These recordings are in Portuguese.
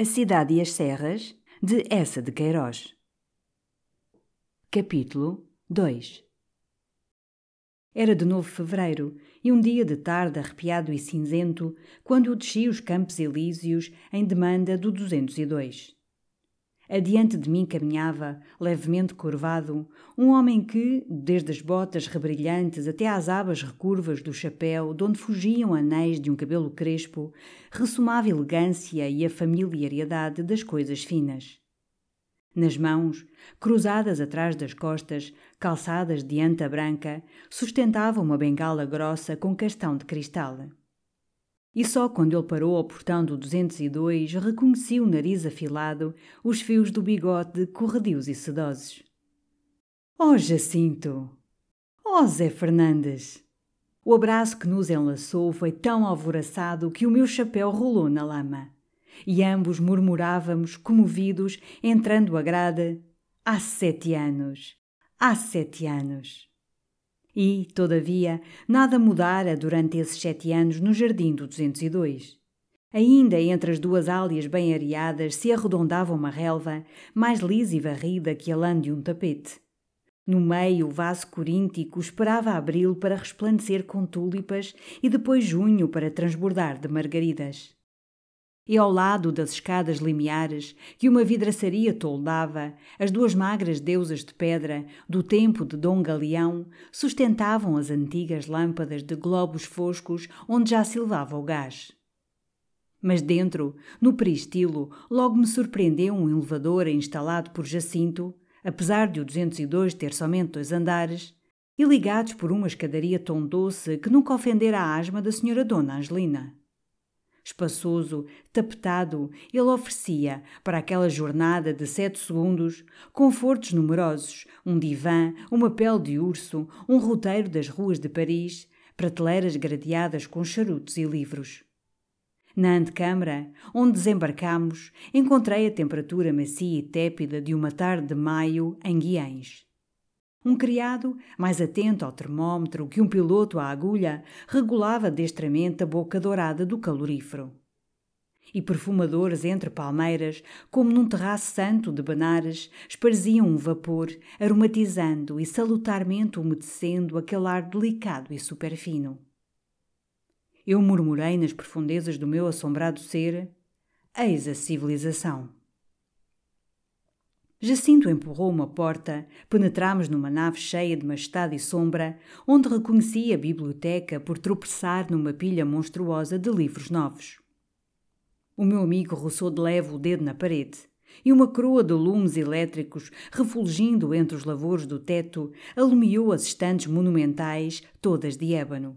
A Cidade e as Serras, de Essa de Queiroz. Capítulo 2 Era de novo fevereiro, e um dia de tarde arrepiado e cinzento, quando eu desci os Campos Elíseos em demanda do 202. Adiante de mim caminhava, levemente curvado, um homem que, desde as botas rebrilhantes até às abas recurvas do chapéu, de onde fugiam anéis de um cabelo crespo, ressumava elegância e a familiaridade das coisas finas. Nas mãos, cruzadas atrás das costas, calçadas de anta branca, sustentava uma bengala grossa com castão de cristal. E só quando ele parou ao portão do 202 reconheci o nariz afilado, os fios do bigode corredios e sedosos. Oh, Jacinto! Oh, Zé Fernandes! O abraço que nos enlaçou foi tão alvoraçado que o meu chapéu rolou na lama. E ambos murmurávamos, comovidos, entrando a grada: Há sete anos! Há sete anos! E, todavia, nada mudara durante esses sete anos no jardim do 202. Ainda entre as duas álias bem areadas se arredondava uma relva, mais lisa e varrida que a lã de um tapete. No meio, o vaso coríntico esperava abril para resplandecer com túlipas e depois junho para transbordar de margaridas e ao lado das escadas limiares que uma vidraçaria toldava, as duas magras deusas de pedra do tempo de Dom Galeão sustentavam as antigas lâmpadas de globos foscos onde já silvava o gás. Mas dentro, no peristilo, logo me surpreendeu um elevador instalado por Jacinto, apesar de o 202 ter somente dois andares, e ligados por uma escadaria tão doce que nunca ofendera a asma da senhora Dona Angelina. Espaçoso, tapetado, ele oferecia, para aquela jornada de sete segundos, confortos numerosos, um divã, uma pele de urso, um roteiro das ruas de Paris, prateleiras gradeadas com charutos e livros. Na antecâmara, onde desembarcamos, encontrei a temperatura macia e tépida de uma tarde de maio em Guiães. Um criado, mais atento ao termómetro que um piloto à agulha, regulava destramente a boca dourada do calorífero. E perfumadores entre palmeiras, como num terraço santo de Benares, esparziam um vapor, aromatizando e salutarmente umedecendo aquele ar delicado e superfino. Eu murmurei nas profundezas do meu assombrado ser: Eis a civilização. Jacinto empurrou uma porta, penetramos numa nave cheia de majestade e sombra, onde reconheci a biblioteca por tropeçar numa pilha monstruosa de livros novos. O meu amigo roçou de leve o dedo na parede, e uma coroa de lumes elétricos, refulgindo entre os lavores do teto, alumiou as estantes monumentais, todas de ébano.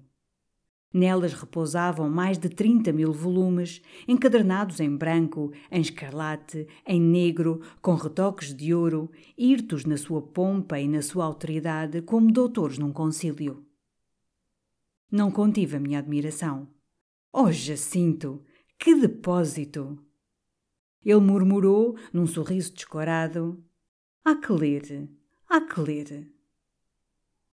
Nelas repousavam mais de 30 mil volumes, encadernados em branco, em escarlate, em negro, com retoques de ouro, hirtos na sua pompa e na sua autoridade como doutores num concílio. Não contive a minha admiração. Oh, Jacinto! Que depósito! Ele murmurou, num sorriso descorado: Há que ler, há que ler.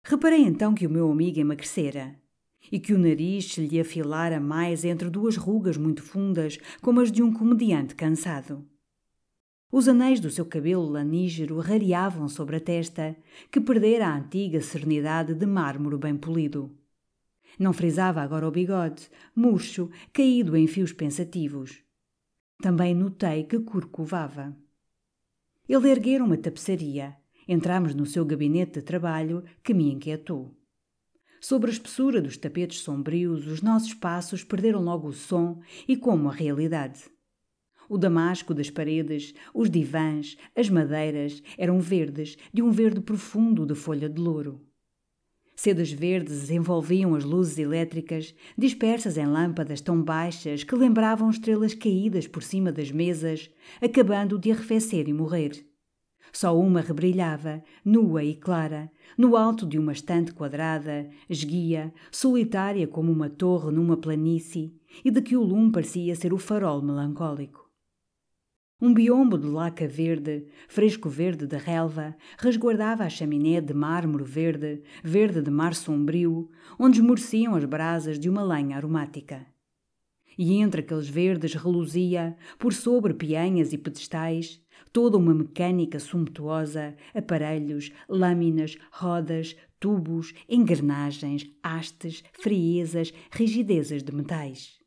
Reparei então que o meu amigo emagrecera e que o nariz se lhe afilara mais entre duas rugas muito fundas, como as de um comediante cansado. Os anéis do seu cabelo lanígero rareavam sobre a testa, que perdera a antiga serenidade de mármore bem polido. Não frisava agora o bigode, murcho, caído em fios pensativos. Também notei que curcovava. Ele erguera uma tapeçaria. Entramos no seu gabinete de trabalho, que me inquietou. Sobre a espessura dos tapetes sombrios, os nossos passos perderam logo o som e como a realidade. O damasco das paredes, os divãs, as madeiras eram verdes, de um verde profundo de folha de louro. Sedas verdes envolviam as luzes elétricas, dispersas em lâmpadas tão baixas que lembravam estrelas caídas por cima das mesas, acabando de arrefecer e morrer. Só uma rebrilhava, nua e clara, no alto de uma estante quadrada, esguia, solitária como uma torre numa planície, e de que o lume parecia ser o farol melancólico. Um biombo de laca verde, fresco verde da relva, resguardava a chaminé de mármore verde, verde de mar sombrio, onde esmoreciam as brasas de uma lenha aromática. E entre aqueles verdes reluzia, por sobre pianhas e pedestais, toda uma mecânica sumptuosa, aparelhos, lâminas, rodas, tubos, engrenagens, hastes, friezas, rigidezas de metais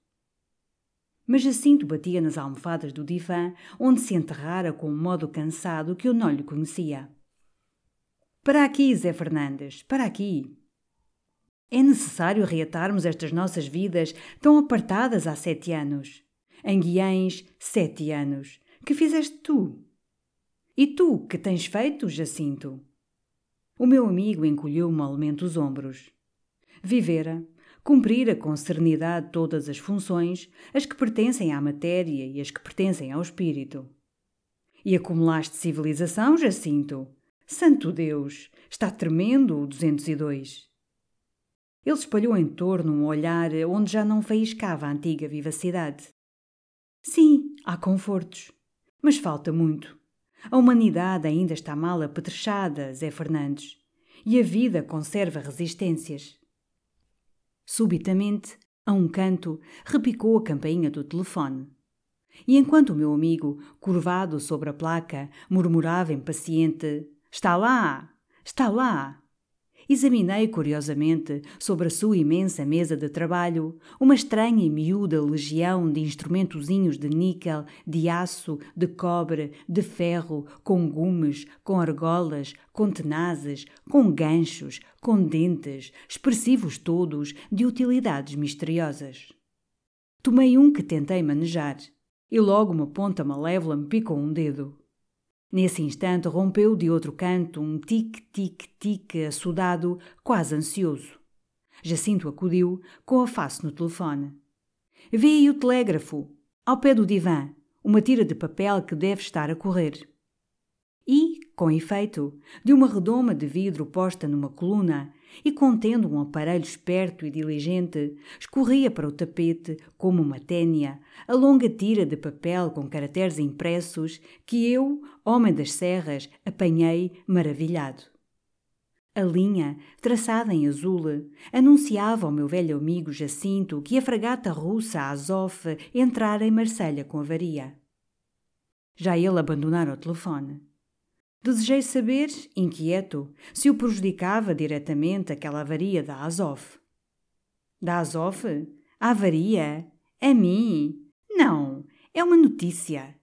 mas Jacinto batia nas almofadas do divã, onde se enterrara com um modo cansado que eu não lhe conhecia. Para aqui, Zé Fernandes, para aqui. É necessário reatarmos estas nossas vidas tão apartadas há sete anos. Em Guiães, sete anos. Que fizeste tu? E tu, que tens feito, Jacinto? O meu amigo encolheu malmente os ombros. Vivera, cumprira com serenidade todas as funções, as que pertencem à matéria e as que pertencem ao espírito. E acumulaste civilização, Jacinto? Santo Deus! Está tremendo o 202. Ele espalhou em torno um olhar onde já não faiscava a antiga vivacidade. Sim, há confortos, mas falta muito. A humanidade ainda está mal apetrechada, Zé Fernandes, e a vida conserva resistências. Subitamente, a um canto, repicou a campainha do telefone. E enquanto o meu amigo, curvado sobre a placa, murmurava impaciente: Está lá! Está lá! Examinei curiosamente, sobre a sua imensa mesa de trabalho, uma estranha e miúda legião de instrumentozinhos de níquel, de aço, de cobre, de ferro, com gumes, com argolas, com tenazes, com ganchos, com dentes, expressivos todos, de utilidades misteriosas. Tomei um que tentei manejar, e logo uma ponta malévola me picou um dedo. Nesse instante rompeu de outro canto um tic-tic-tic assodado, quase ansioso. Jacinto acudiu, com a face no telefone. Vê aí o telégrafo, ao pé do divã, uma tira de papel que deve estar a correr. E, com efeito, de uma redoma de vidro posta numa coluna e contendo um aparelho esperto e diligente, escorria para o tapete, como uma ténia, a longa tira de papel com caracteres impressos que eu, homem das serras, apanhei maravilhado. A linha, traçada em azul, anunciava ao meu velho amigo Jacinto que a fragata russa Azov entrara em Marselha com avaria. Já ele abandonara o telefone. Desejei saber, inquieto, se o prejudicava diretamente aquela avaria da Azov. Da Azov? A avaria? A mim? Não, é uma notícia.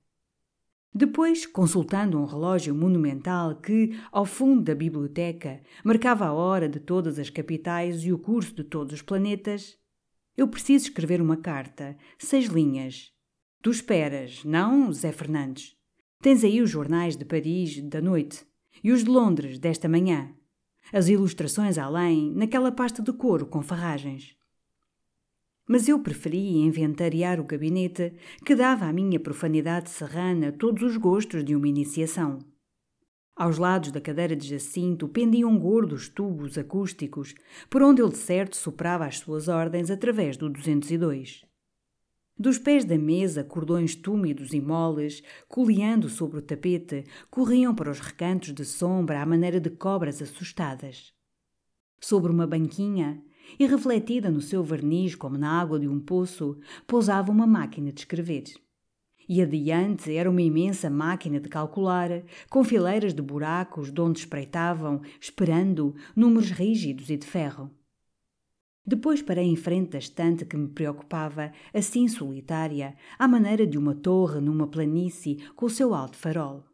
Depois, consultando um relógio monumental que, ao fundo da biblioteca, marcava a hora de todas as capitais e o curso de todos os planetas, eu preciso escrever uma carta, seis linhas. Tu esperas, não, Zé Fernandes? Tens aí os jornais de Paris da noite e os de Londres desta manhã. As ilustrações além, naquela pasta de couro com farragens. Mas eu preferi inventariar o gabinete que dava à minha profanidade serrana todos os gostos de uma iniciação. Aos lados da cadeira de Jacinto pendiam gordos tubos acústicos, por onde ele de certo soprava as suas ordens através do 202. Dos pés da mesa, cordões túmidos e moles, coleando sobre o tapete, corriam para os recantos de sombra à maneira de cobras assustadas. Sobre uma banquinha, e refletida no seu verniz como na água de um poço, pousava uma máquina de escrever. E adiante era uma imensa máquina de calcular, com fileiras de buracos de onde espreitavam, esperando, números rígidos e de ferro. Depois parei em frente da estante que me preocupava, assim solitária, à maneira de uma torre numa planície com o seu alto farol.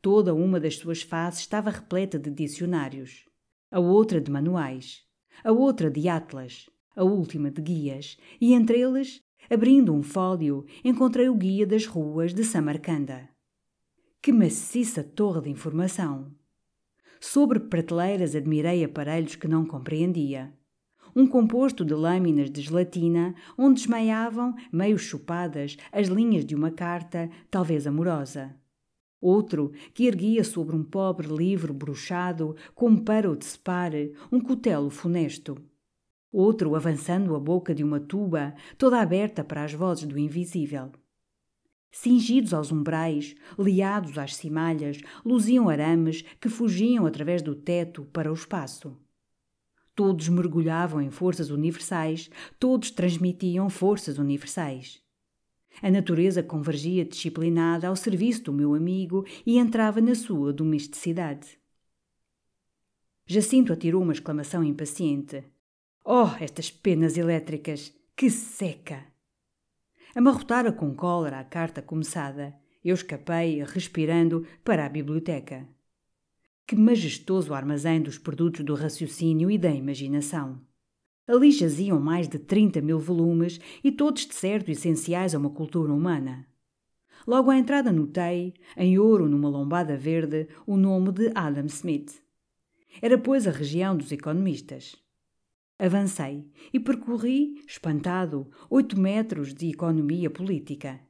Toda uma das suas faces estava repleta de dicionários, a outra de manuais, a outra de atlas, a última de guias, e entre eles, abrindo um fólio, encontrei o guia das ruas de Samarcanda. Que maciça torre de informação! Sobre prateleiras admirei aparelhos que não compreendia. Um composto de lâminas de gelatina onde desmaiavam, meio chupadas, as linhas de uma carta, talvez amorosa. Outro que erguia sobre um pobre livro bruxado, como para o decepar, um cutelo funesto. Outro avançando a boca de uma tuba, toda aberta para as vozes do invisível. Cingidos aos umbrais, liados às cimalhas, luziam arames que fugiam através do teto para o espaço. Todos mergulhavam em forças universais, todos transmitiam forças universais. A natureza convergia disciplinada ao serviço do meu amigo e entrava na sua domesticidade. Jacinto atirou uma exclamação impaciente. Oh, estas penas elétricas! Que seca! Amarrotara com cólera a carta começada. Eu escapei, respirando, para a biblioteca. Que majestoso armazém dos produtos do raciocínio e da imaginação! Ali jaziam mais de 30 mil volumes e todos de certo essenciais a uma cultura humana. Logo à entrada notei, em ouro numa lombada verde, o nome de Adam Smith. Era, pois, a região dos economistas. Avancei e percorri, espantado, oito metros de economia política.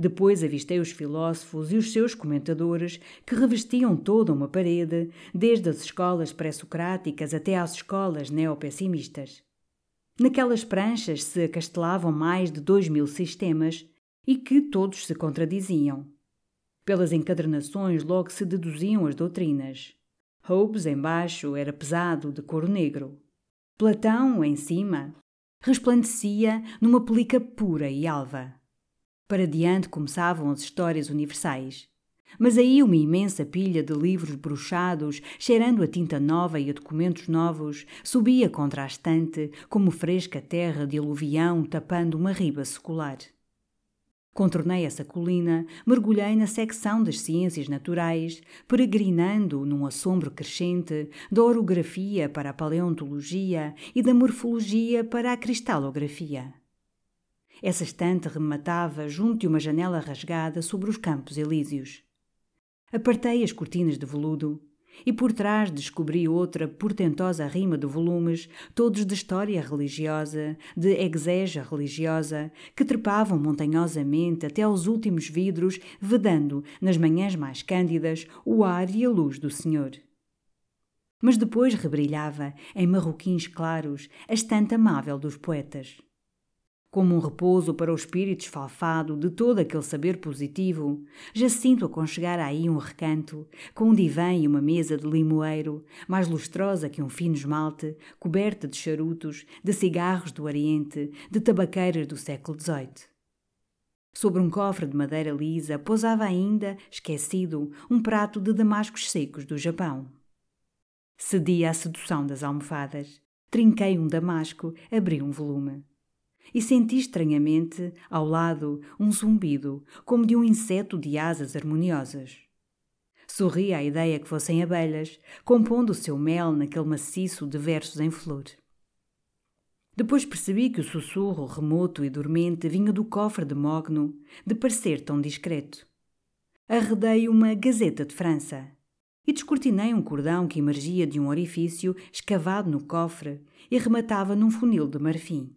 Depois avistei os filósofos e os seus comentadores que revestiam toda uma parede, desde as escolas pré-socráticas até às escolas neopessimistas. Naquelas pranchas se acastelavam mais de dois mil sistemas e que todos se contradiziam. Pelas encadernações logo se deduziam as doutrinas. Hobbes, embaixo, era pesado, de couro negro. Platão, em cima, resplandecia numa pelica pura e alva. Para diante começavam as histórias universais. Mas aí uma imensa pilha de livros bruxados, cheirando a tinta nova e a documentos novos, subia contra a estante como fresca terra de aluvião tapando uma riba secular. Contornei essa colina, mergulhei na secção das ciências naturais, peregrinando num assombro crescente da orografia para a paleontologia e da morfologia para a cristalografia. Essa estante rematava junto de uma janela rasgada sobre os campos elíseos. Apartei as cortinas de veludo e por trás descobri outra portentosa rima de volumes, todos de história religiosa, de exégia religiosa, que trepavam montanhosamente até aos últimos vidros, vedando, nas manhãs mais cândidas, o ar e a luz do Senhor. Mas depois rebrilhava, em marroquins claros, a estante amável dos poetas como um repouso para o espírito esfalfado de todo aquele saber positivo, já sinto aconchegar aí um recanto, com um divã e uma mesa de limoeiro, mais lustrosa que um fino esmalte, coberta de charutos, de cigarros do Oriente, de tabaqueiras do século XVIII. Sobre um cofre de madeira lisa pousava ainda, esquecido, um prato de damascos secos do Japão. Cedi à sedução das almofadas. Trinquei um damasco, abri um volume e senti estranhamente, ao lado, um zumbido, como de um inseto de asas harmoniosas. Sorri à ideia que fossem abelhas, compondo o seu mel naquele maciço de versos em flor. Depois percebi que o sussurro remoto e dormente vinha do cofre de mogno, de parecer tão discreto. Arredei uma Gazeta de França e descortinei um cordão que emergia de um orifício escavado no cofre e rematava num funil de marfim.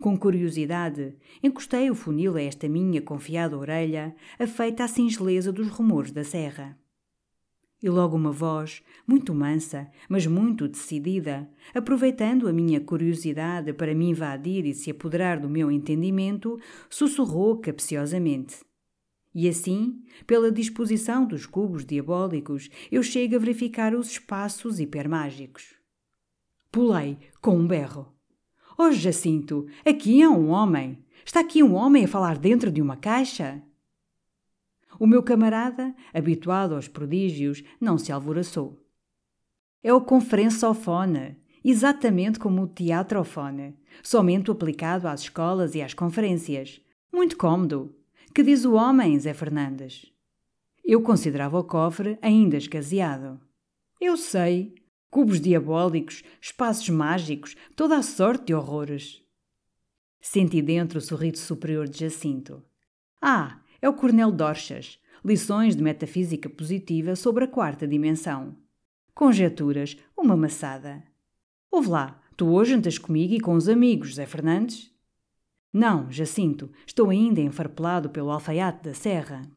Com curiosidade, encostei o funil a esta minha confiada orelha, afeita à singeleza dos rumores da serra. E logo uma voz, muito mansa, mas muito decidida, aproveitando a minha curiosidade para me invadir e se apoderar do meu entendimento, sussurrou capciosamente. E assim, pela disposição dos cubos diabólicos, eu chego a verificar os espaços hipermágicos. Pulei com um berro. Oh, Jacinto, aqui há um homem. Está aqui um homem a falar dentro de uma caixa? O meu camarada, habituado aos prodígios, não se alvoroçou. É o conferençofone, exatamente como o teatrofone, somente aplicado às escolas e às conferências. Muito cômodo. Que diz o homem, Zé Fernandes? Eu considerava o cofre ainda escaseado. Eu sei, cubos diabólicos, espaços mágicos, toda a sorte de horrores. Senti dentro o sorriso superior de Jacinto. Ah, é o Cornel Dorchas, lições de metafísica positiva sobre a quarta dimensão. Conjeturas, uma maçada. Ouve lá, tu hoje andas comigo e com os amigos, Zé Fernandes? Não, Jacinto, estou ainda enfarpelado pelo alfaiate da serra.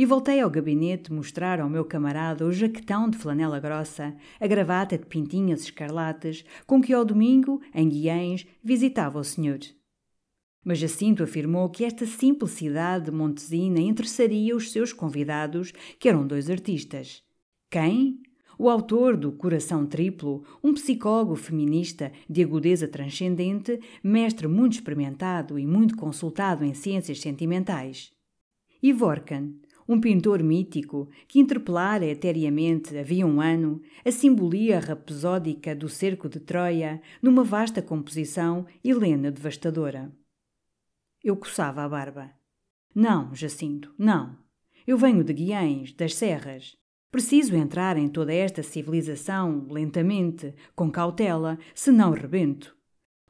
E voltei ao gabinete mostrar ao meu camarada o jaquetão de flanela grossa, a gravata de pintinhas escarlates, com que ao domingo, em Guiães, visitava o senhor. Mas Jacinto afirmou que esta simplicidade de Montesina interessaria os seus convidados, que eram dois artistas. Quem? O autor do Coração Triplo, um psicólogo feminista de agudeza transcendente, mestre muito experimentado e muito consultado em ciências sentimentais. E Vorkan, um pintor mítico que interpelara eteriamente, havia um ano, a simbolia rapsódica do cerco de Troia numa vasta composição helena devastadora. Eu coçava a barba. Não, Jacinto, não. Eu venho de Guiães, das serras. Preciso entrar em toda esta civilização lentamente, com cautela, senão rebento.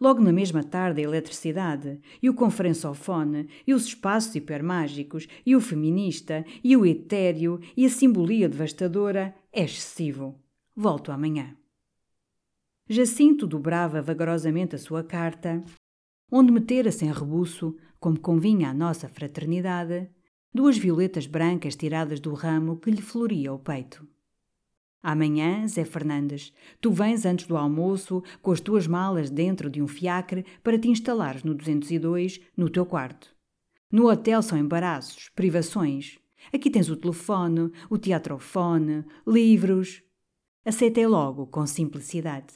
Logo na mesma tarde a eletricidade, e o conferençofone, e os espaços hipermágicos, e o feminista, e o etéreo, e a simbolia devastadora é excessivo. Volto amanhã. Jacinto dobrava vagarosamente a sua carta, onde metera sem rebuço, como convinha à nossa fraternidade, duas violetas brancas tiradas do ramo que lhe floria o peito. Amanhã, Zé Fernandes, tu vens antes do almoço com as tuas malas dentro de um fiacre para te instalares no 202, no teu quarto. No hotel são embaraços, privações. Aqui tens o telefone, o teatrofone, livros. Aceitei logo, com simplicidade.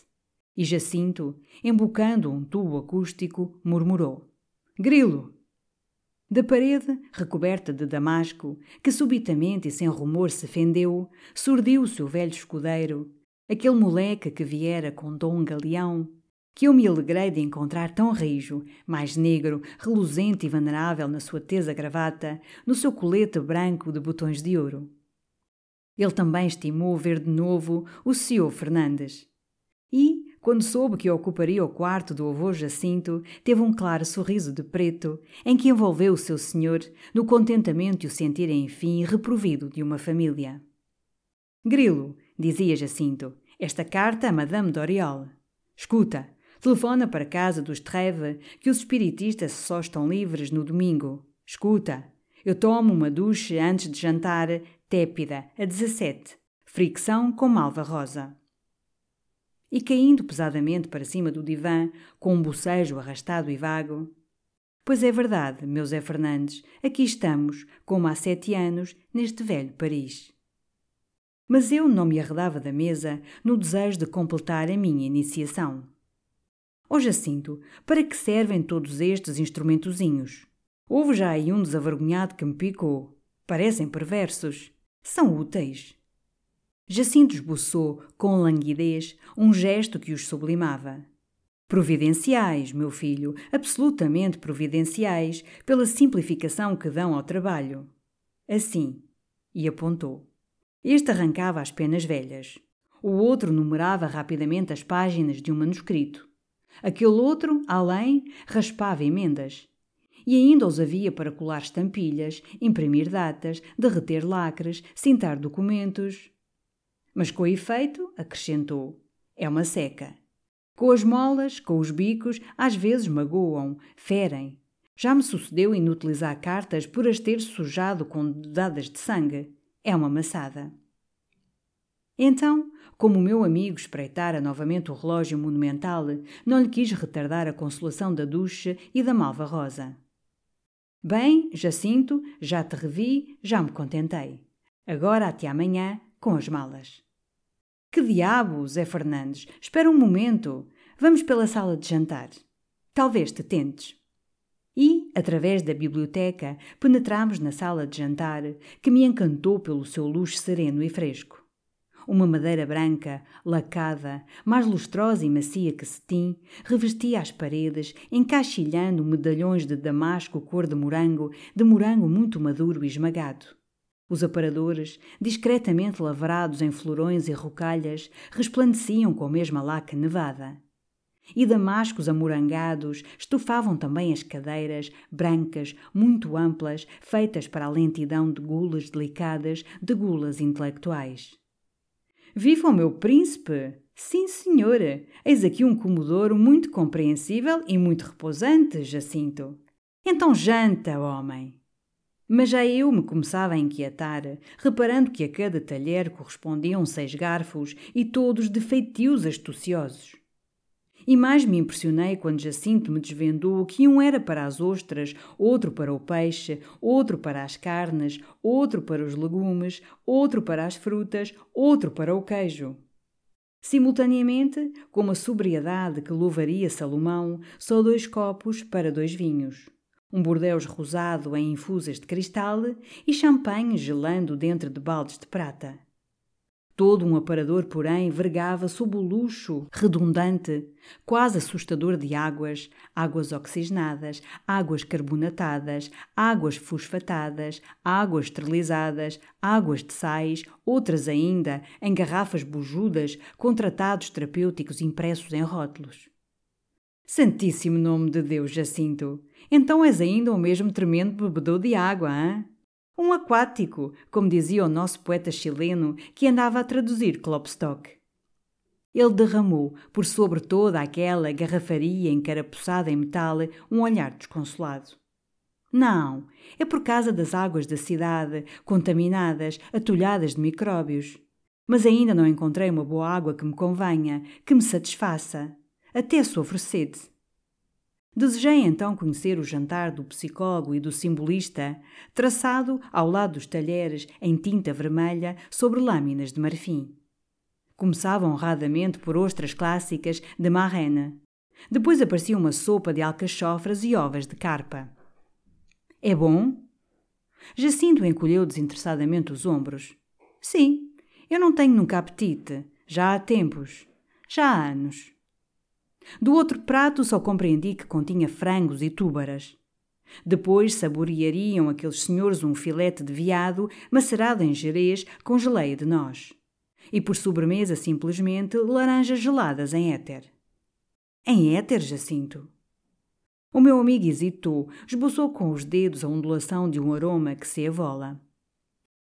E Jacinto, embocando um tubo acústico, murmurou: Grilo! Da parede, recoberta de damasco, que subitamente e sem rumor se fendeu, surdiu o seu velho escudeiro, aquele moleque que viera com Dom Galeão, que eu me alegrei de encontrar tão rijo, mais negro, reluzente e venerável na sua tesa gravata, no seu colete branco de botões de ouro. Ele também estimou ver de novo o senhor Fernandes. E, quando soube que ocuparia o quarto do avô Jacinto, teve um claro sorriso de preto, em que envolveu o seu senhor, no contentamento de o sentir enfim reprovido de uma família. Grilo, dizia Jacinto, esta carta a Madame Doriol. Escuta, telefona para casa dos Treve, que os espiritistas só estão livres no domingo. Escuta, eu tomo uma duche antes de jantar, tépida, a 17. Fricção com malva rosa e caindo pesadamente para cima do divã, com um bocejo arrastado e vago. Pois é verdade, meu Zé Fernandes, aqui estamos, como há sete anos, neste velho Paris. Mas eu não me arredava da mesa no desejo de completar a minha iniciação. Ó oh Jacinto, para que servem todos estes instrumentozinhos? Houve já aí um desavergonhado que me picou. Parecem perversos. São úteis. Jacinto esboçou, com languidez, um gesto que os sublimava. Providenciais, meu filho, absolutamente providenciais, pela simplificação que dão ao trabalho. Assim, e apontou. Este arrancava as penas velhas. O outro numerava rapidamente as páginas de um manuscrito. Aquele outro, além, raspava emendas. E ainda os havia para colar estampilhas, imprimir datas, derreter lacres, cintar documentos. Mas com efeito, acrescentou, é uma seca. Com as molas, com os bicos, às vezes magoam, ferem. Já me sucedeu inutilizar cartas por as ter sujado com dadas de sangue. É uma maçada. Então, como o meu amigo espreitara novamente o relógio monumental, não lhe quis retardar a consolação da ducha e da malva rosa. Bem, Jacinto, já te revi, já me contentei. Agora até amanhã, com as malas. Que diabo, Zé Fernandes? Espera um momento. Vamos pela sala de jantar. Talvez te tentes. E, através da biblioteca, penetramos na sala de jantar, que me encantou pelo seu luxo sereno e fresco. Uma madeira branca, lacada, mais lustrosa e macia que cetim, revestia as paredes, encaixilhando medalhões de damasco cor de morango, de morango muito maduro e esmagado. Os aparadores, discretamente lavrados em florões e rocalhas, resplandeciam com a mesma laca nevada. E damascos amorangados estufavam também as cadeiras, brancas, muito amplas, feitas para a lentidão de gulas delicadas, de gulas intelectuais. Viva o meu príncipe! Sim, senhora, eis aqui um comodouro muito compreensível e muito repousante, Jacinto. Então janta, homem. Mas já eu me começava a inquietar, reparando que a cada talher correspondiam seis garfos e todos de feitios astuciosos. E mais me impressionei quando Jacinto me desvendou que um era para as ostras, outro para o peixe, outro para as carnes, outro para os legumes, outro para as frutas, outro para o queijo. Simultaneamente, com uma sobriedade que louvaria Salomão, só dois copos para dois vinhos. Um bordeus rosado em infusas de cristal e champanhe gelando dentro de baldes de prata. Todo um aparador, porém, vergava sob o luxo redundante, quase assustador de águas, águas oxigenadas, águas carbonatadas, águas fosfatadas, águas esterilizadas, águas de sais, outras ainda, em garrafas bujudas, com tratados terapêuticos impressos em rótulos. Santíssimo nome de Deus, Jacinto! Então és ainda o mesmo tremendo bebedor de água, hã? Um aquático, como dizia o nosso poeta chileno que andava a traduzir Klopstock. Ele derramou, por sobre toda aquela garrafaria encarapuçada em metal, um olhar desconsolado. Não, é por causa das águas da cidade, contaminadas, atulhadas de micróbios. Mas ainda não encontrei uma boa água que me convenha, que me satisfaça. Até sofro sede. Desejei então conhecer o jantar do psicólogo e do simbolista, traçado ao lado dos talheres em tinta vermelha sobre lâminas de marfim. Começava honradamente por ostras clássicas de marraine. Depois aparecia uma sopa de alcachofras e ovas de carpa. É bom? Jacinto encolheu desinteressadamente os ombros. Sim, eu não tenho nunca apetite. Já há tempos. Já há anos. Do outro prato só compreendi que continha frangos e túbaras. Depois saboreariam aqueles senhores um filete de veado macerado em jerez com geleia de noz. E por sobremesa, simplesmente, laranjas geladas em éter. Em éter, Jacinto? O meu amigo hesitou, esboçou com os dedos a ondulação de um aroma que se evola.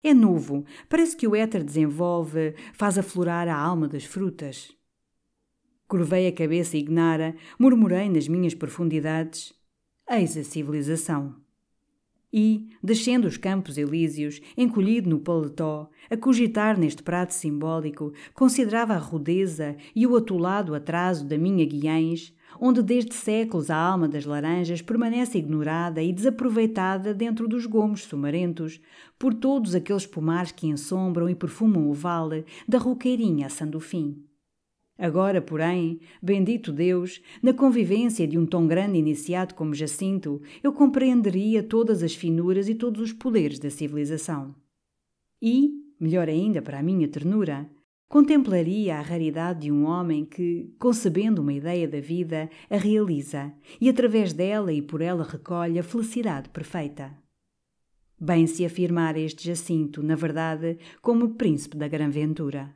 É novo, parece que o éter desenvolve, faz aflorar a alma das frutas. Curvei a cabeça ignara, murmurei nas minhas profundidades: Eis a civilização. E, descendo os campos elíseos, encolhido no paletó, a cogitar neste prato simbólico, considerava a rudeza e o atolado atraso da minha Guiães, onde desde séculos a alma das laranjas permanece ignorada e desaproveitada dentro dos gomos sumarentos, por todos aqueles pomares que ensombram e perfumam o vale, da roqueirinha a Sandofim. Agora, porém, bendito Deus, na convivência de um tão grande iniciado como Jacinto, eu compreenderia todas as finuras e todos os poderes da civilização. E, melhor ainda para a minha ternura, contemplaria a raridade de um homem que, concebendo uma ideia da vida, a realiza e através dela e por ela recolhe a felicidade perfeita. Bem se afirmar este Jacinto, na verdade, como príncipe da gran ventura.